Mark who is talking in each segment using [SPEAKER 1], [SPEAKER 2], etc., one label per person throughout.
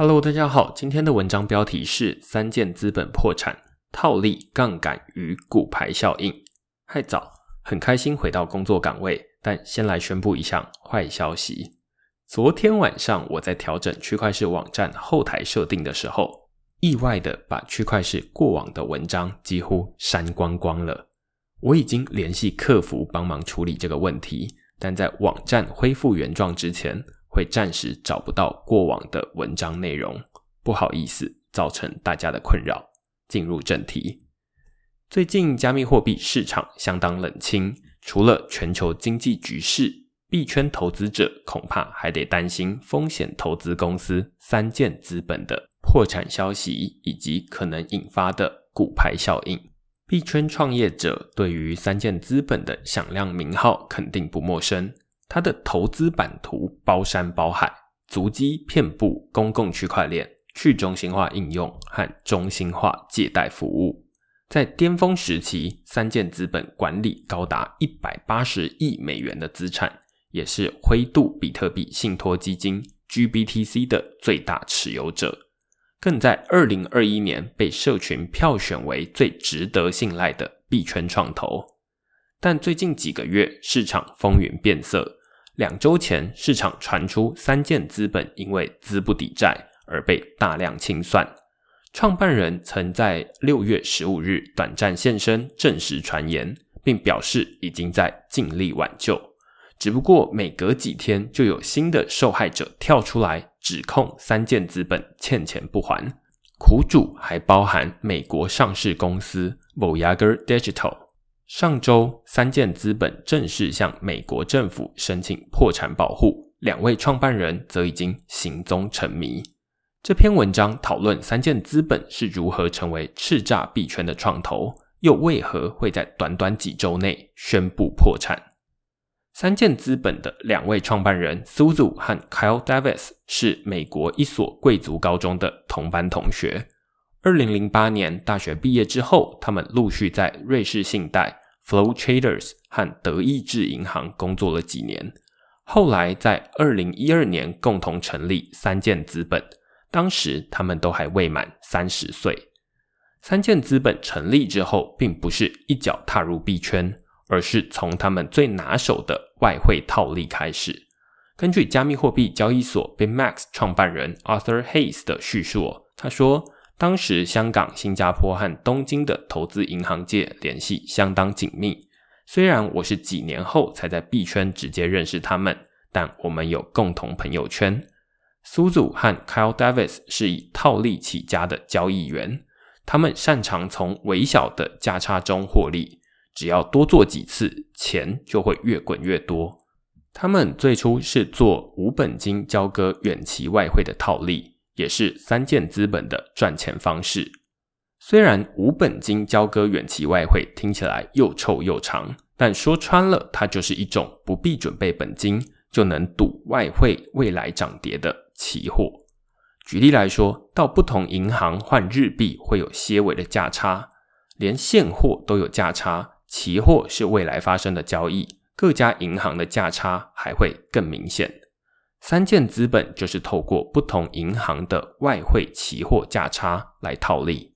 [SPEAKER 1] Hello，大家好，今天的文章标题是三件资本破产、套利、杠杆与股牌效应。嗨早，很开心回到工作岗位，但先来宣布一项坏消息。昨天晚上我在调整区块链网站后台设定的时候，意外的把区块链过往的文章几乎删光光了。我已经联系客服帮忙处理这个问题，但在网站恢复原状之前。会暂时找不到过往的文章内容，不好意思，造成大家的困扰。进入正题，最近加密货币市场相当冷清，除了全球经济局势，币圈投资者恐怕还得担心风险投资公司三箭资本的破产消息，以及可能引发的股牌效应。币圈创业者对于三箭资本的响亮名号肯定不陌生。它的投资版图包山包海，足迹遍布公共区块链、去中心化应用和中心化借贷服务。在巅峰时期，三箭资本管理高达一百八十亿美元的资产，也是灰度比特币信托基金 GBTC 的最大持有者，更在二零二一年被社群票选为最值得信赖的币圈创投。但最近几个月，市场风云变色。两周前，市场传出三箭资本因为资不抵债而被大量清算。创办人曾在六月十五日短暂现身，证实传言，并表示已经在尽力挽救。只不过每隔几天就有新的受害者跳出来指控三箭资本欠钱不还，苦主还包含美国上市公司 Voyager Digital。上周，三箭资本正式向美国政府申请破产保护，两位创办人则已经行踪成谜。这篇文章讨论三箭资本是如何成为叱咤币圈的创投，又为何会在短短几周内宣布破产。三箭资本的两位创办人 Suzu 和 Kyle Davis 是美国一所贵族高中的同班同学。二零零八年大学毕业之后，他们陆续在瑞士信贷、Flow Traders 和德意志银行工作了几年。后来在二零一二年共同成立三箭资本，当时他们都还未满三十岁。三箭资本成立之后，并不是一脚踏入币圈，而是从他们最拿手的外汇套利开始。根据加密货币交易所 b i m a x 创办人 Arthur Hayes 的叙述，他说。当时，香港、新加坡和东京的投资银行界联系相当紧密。虽然我是几年后才在币圈直接认识他们，但我们有共同朋友圈。苏祖和 Kyle Davis 是以套利起家的交易员，他们擅长从微小的价差中获利，只要多做几次，钱就会越滚越多。他们最初是做无本金交割远期外汇的套利。也是三箭资本的赚钱方式。虽然无本金交割远期外汇听起来又臭又长，但说穿了，它就是一种不必准备本金就能赌外汇未来涨跌的期货。举例来说，到不同银行换日币会有些微的价差，连现货都有价差，期货是未来发生的交易，各家银行的价差还会更明显。三箭资本就是透过不同银行的外汇期货价差来套利。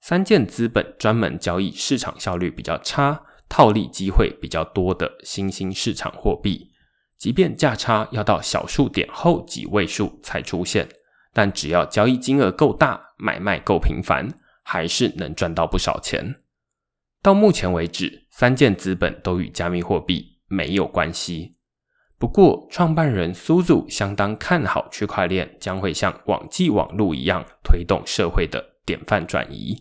[SPEAKER 1] 三箭资本专门交易市场效率比较差、套利机会比较多的新兴市场货币。即便价差要到小数点后几位数才出现，但只要交易金额够大、买卖够频繁，还是能赚到不少钱。到目前为止，三箭资本都与加密货币没有关系。不过，创办人苏祖相当看好区块链将会像网际网络一样推动社会的典范转移。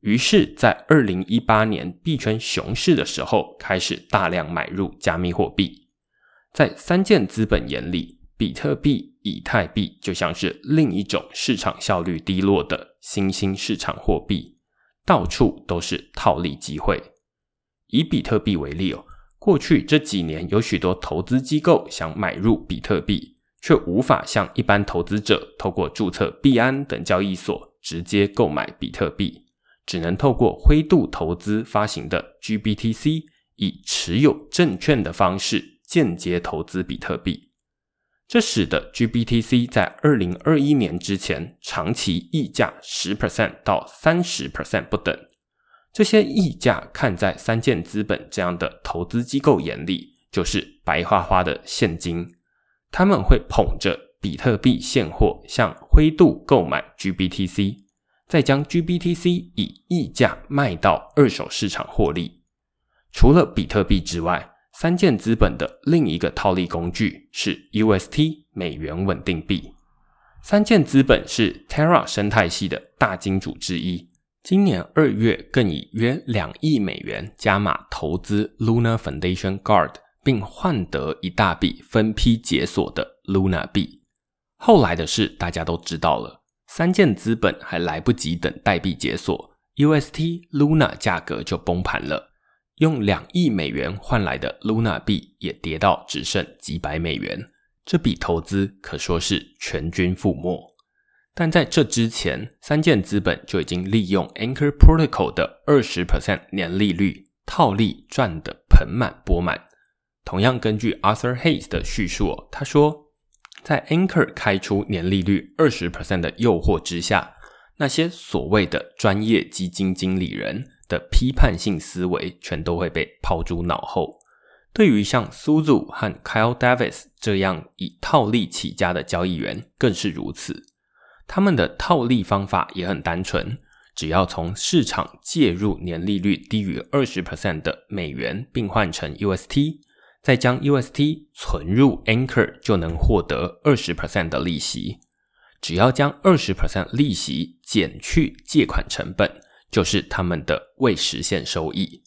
[SPEAKER 1] 于是，在二零一八年币圈熊市的时候，开始大量买入加密货币。在三箭资本眼里，比特币、以太币就像是另一种市场效率低落的新兴市场货币，到处都是套利机会。以比特币为例哦。过去这几年，有许多投资机构想买入比特币，却无法像一般投资者透过注册币安等交易所直接购买比特币，只能透过灰度投资发行的 GBTC，以持有证券的方式间接投资比特币。这使得 GBTC 在二零二一年之前长期溢价十 percent 到三十 percent 不等。这些溢价看在三箭资本这样的投资机构眼里，就是白花花的现金。他们会捧着比特币现货向灰度购买 GBTC，再将 GBTC 以溢价卖到二手市场获利。除了比特币之外，三箭资本的另一个套利工具是 UST 美元稳定币。三箭资本是 Terra 生态系的大金主之一，今年二月更以约两亿美元加码投资 Luna Foundation Guard，并换得一大笔分批解锁的 Luna 币。后来的事大家都知道了，三箭资本还来不及等代币解锁，UST Luna 价格就崩盘了。用两亿美元换来的 Luna 币也跌到只剩几百美元，这笔投资可说是全军覆没。但在这之前，三箭资本就已经利用 Anchor Protocol 的二十 percent 年利率套利赚得盆满钵满。同样，根据 Arthur Hayes 的叙述，他说，在 Anchor 开出年利率二十 percent 的诱惑之下，那些所谓的专业基金经理人。的批判性思维全都会被抛诸脑后。对于像 Suzu 和 Kyle Davis 这样以套利起家的交易员更是如此。他们的套利方法也很单纯，只要从市场介入年利率低于二十 percent 的美元，并换成 UST，再将 UST 存入 Anchor，就能获得二十 percent 的利息。只要将二十 percent 利息减去借款成本。就是他们的未实现收益。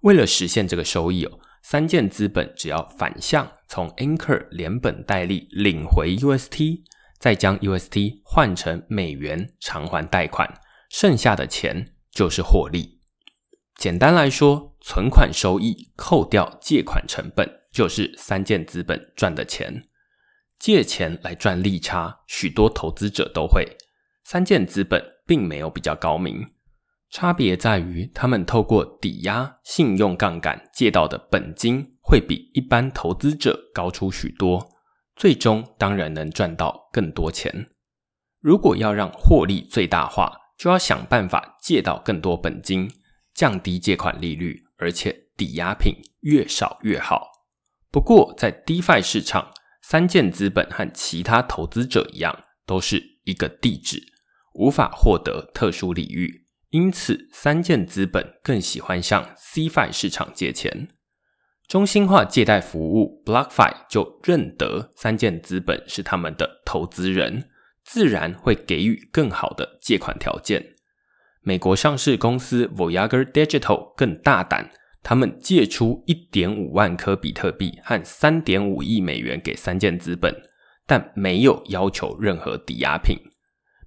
[SPEAKER 1] 为了实现这个收益哦，三箭资本只要反向从 Anchor 连本带利领回 UST，再将 UST 换成美元偿还贷款，剩下的钱就是获利。简单来说，存款收益扣掉借款成本，就是三件资本赚的钱。借钱来赚利差，许多投资者都会。三件资本并没有比较高明。差别在于，他们透过抵押、信用杠杆借到的本金会比一般投资者高出许多，最终当然能赚到更多钱。如果要让获利最大化，就要想办法借到更多本金，降低借款利率，而且抵押品越少越好。不过，在 DeFi 市场，三箭资本和其他投资者一样，都是一个地址，无法获得特殊礼遇。因此，三箭资本更喜欢向 CFI 市场借钱。中心化借贷服务 BlockFi 就认得三箭资本是他们的投资人，自然会给予更好的借款条件。美国上市公司 Voyager Digital 更大胆，他们借出一点五万颗比特币和三点五亿美元给三箭资本，但没有要求任何抵押品。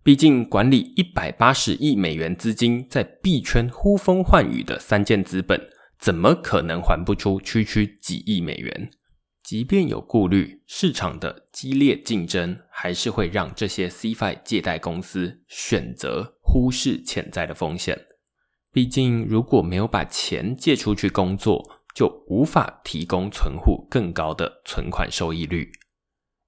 [SPEAKER 1] 毕竟，管理一百八十亿美元资金在币圈呼风唤雨的三箭资本，怎么可能还不出区区几亿美元？即便有顾虑，市场的激烈竞争还是会让这些 CFI 借贷公司选择忽视潜在的风险。毕竟，如果没有把钱借出去工作，就无法提供存户更高的存款收益率。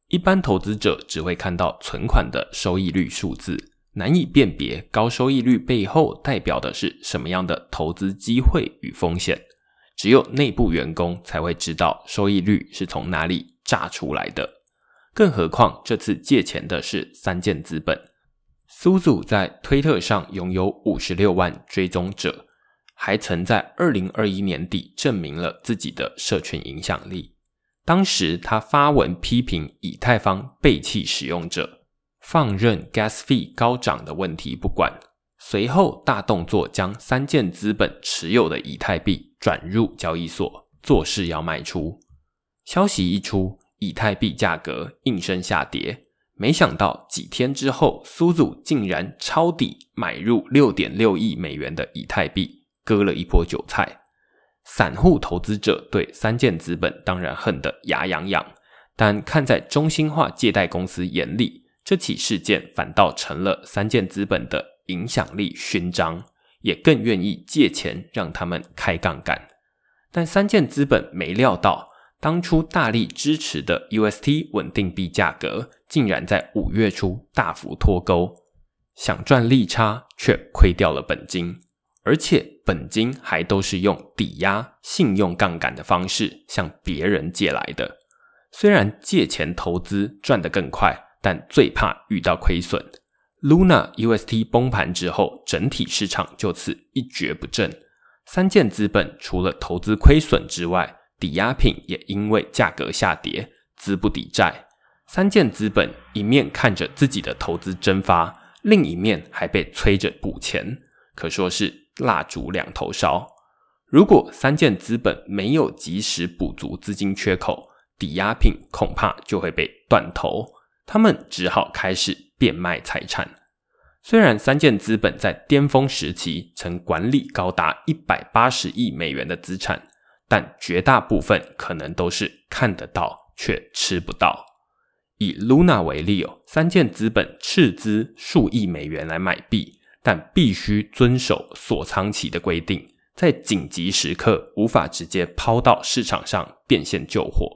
[SPEAKER 1] 一般投资者只会看到存款的收益率数字，难以辨别高收益率背后代表的是什么样的投资机会与风险。只有内部员工才会知道收益率是从哪里榨出来的。更何况这次借钱的是三箭资本，苏祖在推特上拥有五十六万追踪者，还曾在二零二一年底证明了自己的社群影响力。当时他发文批评以太坊背弃使用者，放任 gas fee 高涨的问题不管，随后大动作将三箭资本持有的以太币转入交易所，做事要卖出。消息一出，以太币价格应声下跌。没想到几天之后，苏祖竟然抄底买入六点六亿美元的以太币，割了一波韭菜。散户投资者对三箭资本当然恨得牙痒痒，但看在中心化借贷公司眼里，这起事件反倒成了三箭资本的影响力勋章，也更愿意借钱让他们开杠杆。但三箭资本没料到，当初大力支持的 UST 稳定币价格，竟然在五月初大幅脱钩，想赚利差却亏掉了本金，而且本金还都是用抵押、信用杠杆的方式向别人借来的。虽然借钱投资赚得更快，但最怕遇到亏损。Luna UST 崩盘之后，整体市场就此一蹶不振。三箭资本除了投资亏损之外，抵押品也因为价格下跌，资不抵债。三箭资本一面看着自己的投资蒸发，另一面还被催着补钱，可说是蜡烛两头烧。如果三箭资本没有及时补足资金缺口，抵押品恐怕就会被断头，他们只好开始变卖财产。虽然三箭资本在巅峰时期曾管理高达一百八十亿美元的资产，但绝大部分可能都是看得到却吃不到。以 Luna 为例哦，三箭资本斥资数亿美元来买币，但必须遵守锁仓期的规定，在紧急时刻无法直接抛到市场上变现救火。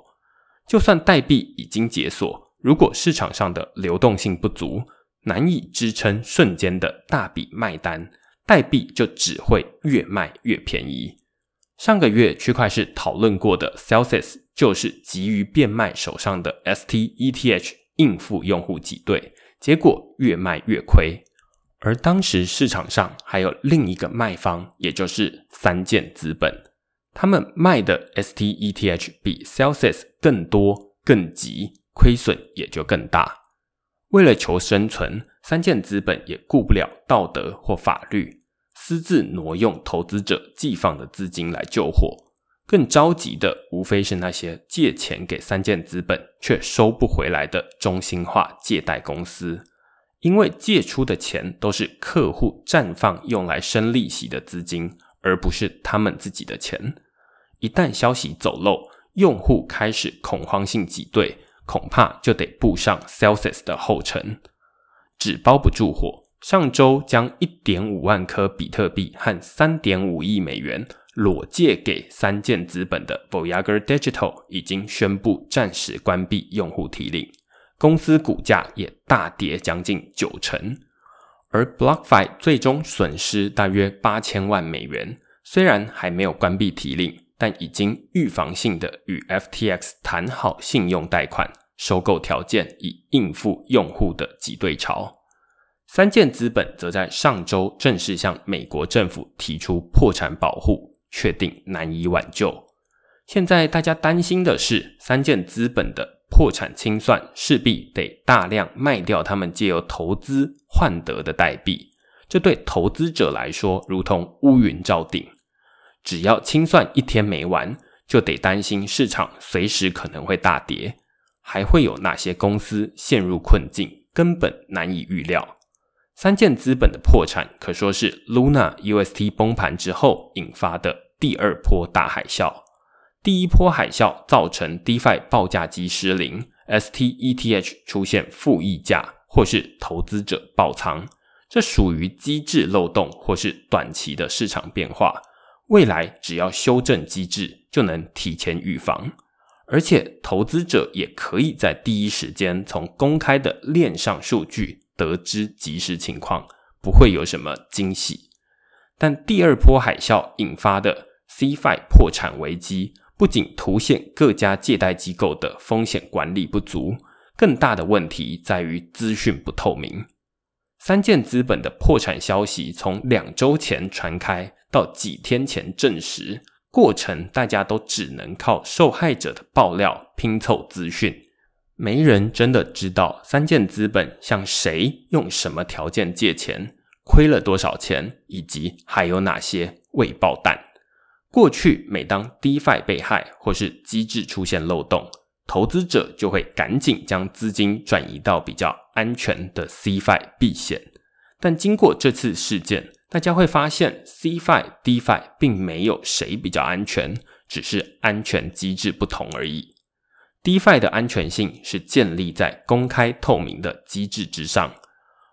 [SPEAKER 1] 就算代币已经解锁，如果市场上的流动性不足，难以支撑瞬间的大笔卖单，代币就只会越卖越便宜。上个月区块市讨论过的 Celsius 就是急于变卖手上的 STETH 应付用户挤兑，结果越卖越亏。而当时市场上还有另一个卖方，也就是三箭资本，他们卖的 STETH 比 Celsius 更多更急，亏损也就更大。为了求生存，三箭资本也顾不了道德或法律，私自挪用投资者寄放的资金来救火。更着急的，无非是那些借钱给三箭资本却收不回来的中心化借贷公司，因为借出的钱都是客户暂放用来生利息的资金，而不是他们自己的钱。一旦消息走漏，用户开始恐慌性挤兑。恐怕就得步上 Celsius 的后尘，纸包不住火。上周将一点五万颗比特币和三点五亿美元裸借给三箭资本的 Voyager Digital 已经宣布暂时关闭用户提领，公司股价也大跌将近九成。而 BlockFi 最终损失大约八千万美元，虽然还没有关闭提领。但已经预防性的与 FTX 谈好信用贷款收购条件，以应付用户的挤兑潮。三箭资本则在上周正式向美国政府提出破产保护，确定难以挽救。现在大家担心的是，三箭资本的破产清算势必得大量卖掉他们借由投资换得的代币，这对投资者来说如同乌云罩顶。只要清算一天没完，就得担心市场随时可能会大跌，还会有哪些公司陷入困境，根本难以预料。三箭资本的破产可说是 Luna UST 崩盘之后引发的第二波大海啸。第一波海啸造成 DeFi 报价机失灵，STETH 出现负溢价，或是投资者爆仓，这属于机制漏洞或是短期的市场变化。未来只要修正机制，就能提前预防，而且投资者也可以在第一时间从公开的链上数据得知即时情况，不会有什么惊喜。但第二波海啸引发的 CFI 破产危机，不仅凸显各家借贷机构的风险管理不足，更大的问题在于资讯不透明。三箭资本的破产消息从两周前传开。到几天前证实，过程大家都只能靠受害者的爆料拼凑资讯，没人真的知道三箭资本向谁用什么条件借钱，亏了多少钱，以及还有哪些未爆弹。过去每当 DeFi 被害或是机制出现漏洞，投资者就会赶紧将资金转移到比较安全的 CFI 避险，但经过这次事件。大家会发现，CFI、Dfi 并没有谁比较安全，只是安全机制不同而已。Dfi 的安全性是建立在公开透明的机制之上，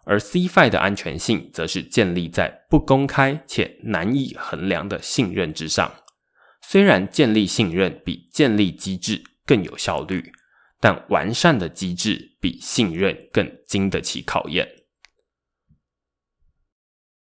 [SPEAKER 1] 而 CFI 的安全性则是建立在不公开且难以衡量的信任之上。虽然建立信任比建立机制更有效率，但完善的机制比信任更经得起考验。